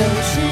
都是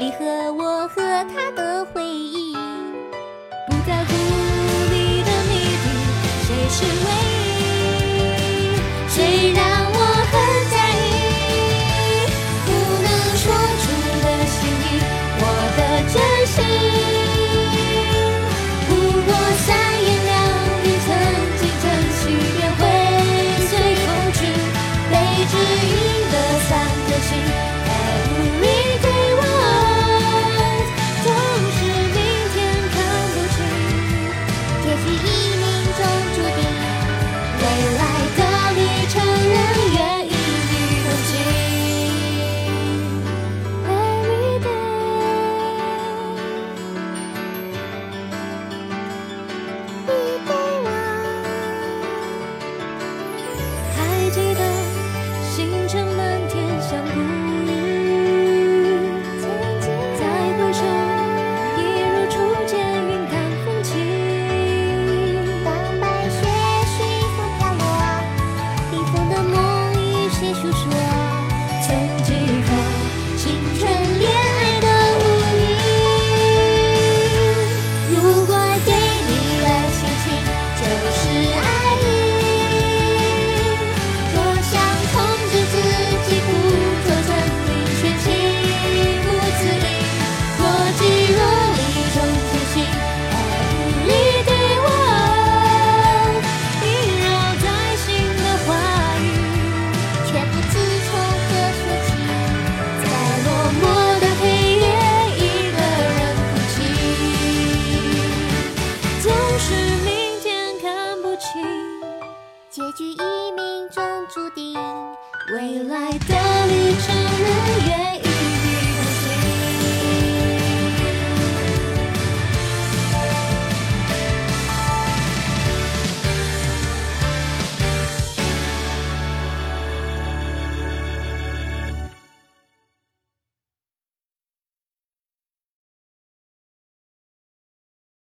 你和我和他的回忆，不在乎你的谜底，谁是唯一？谁让我很在意，不能说出的心意，我的真心。不过三言两语，曾经真心，也会随风去，被指引的三颗心。未来的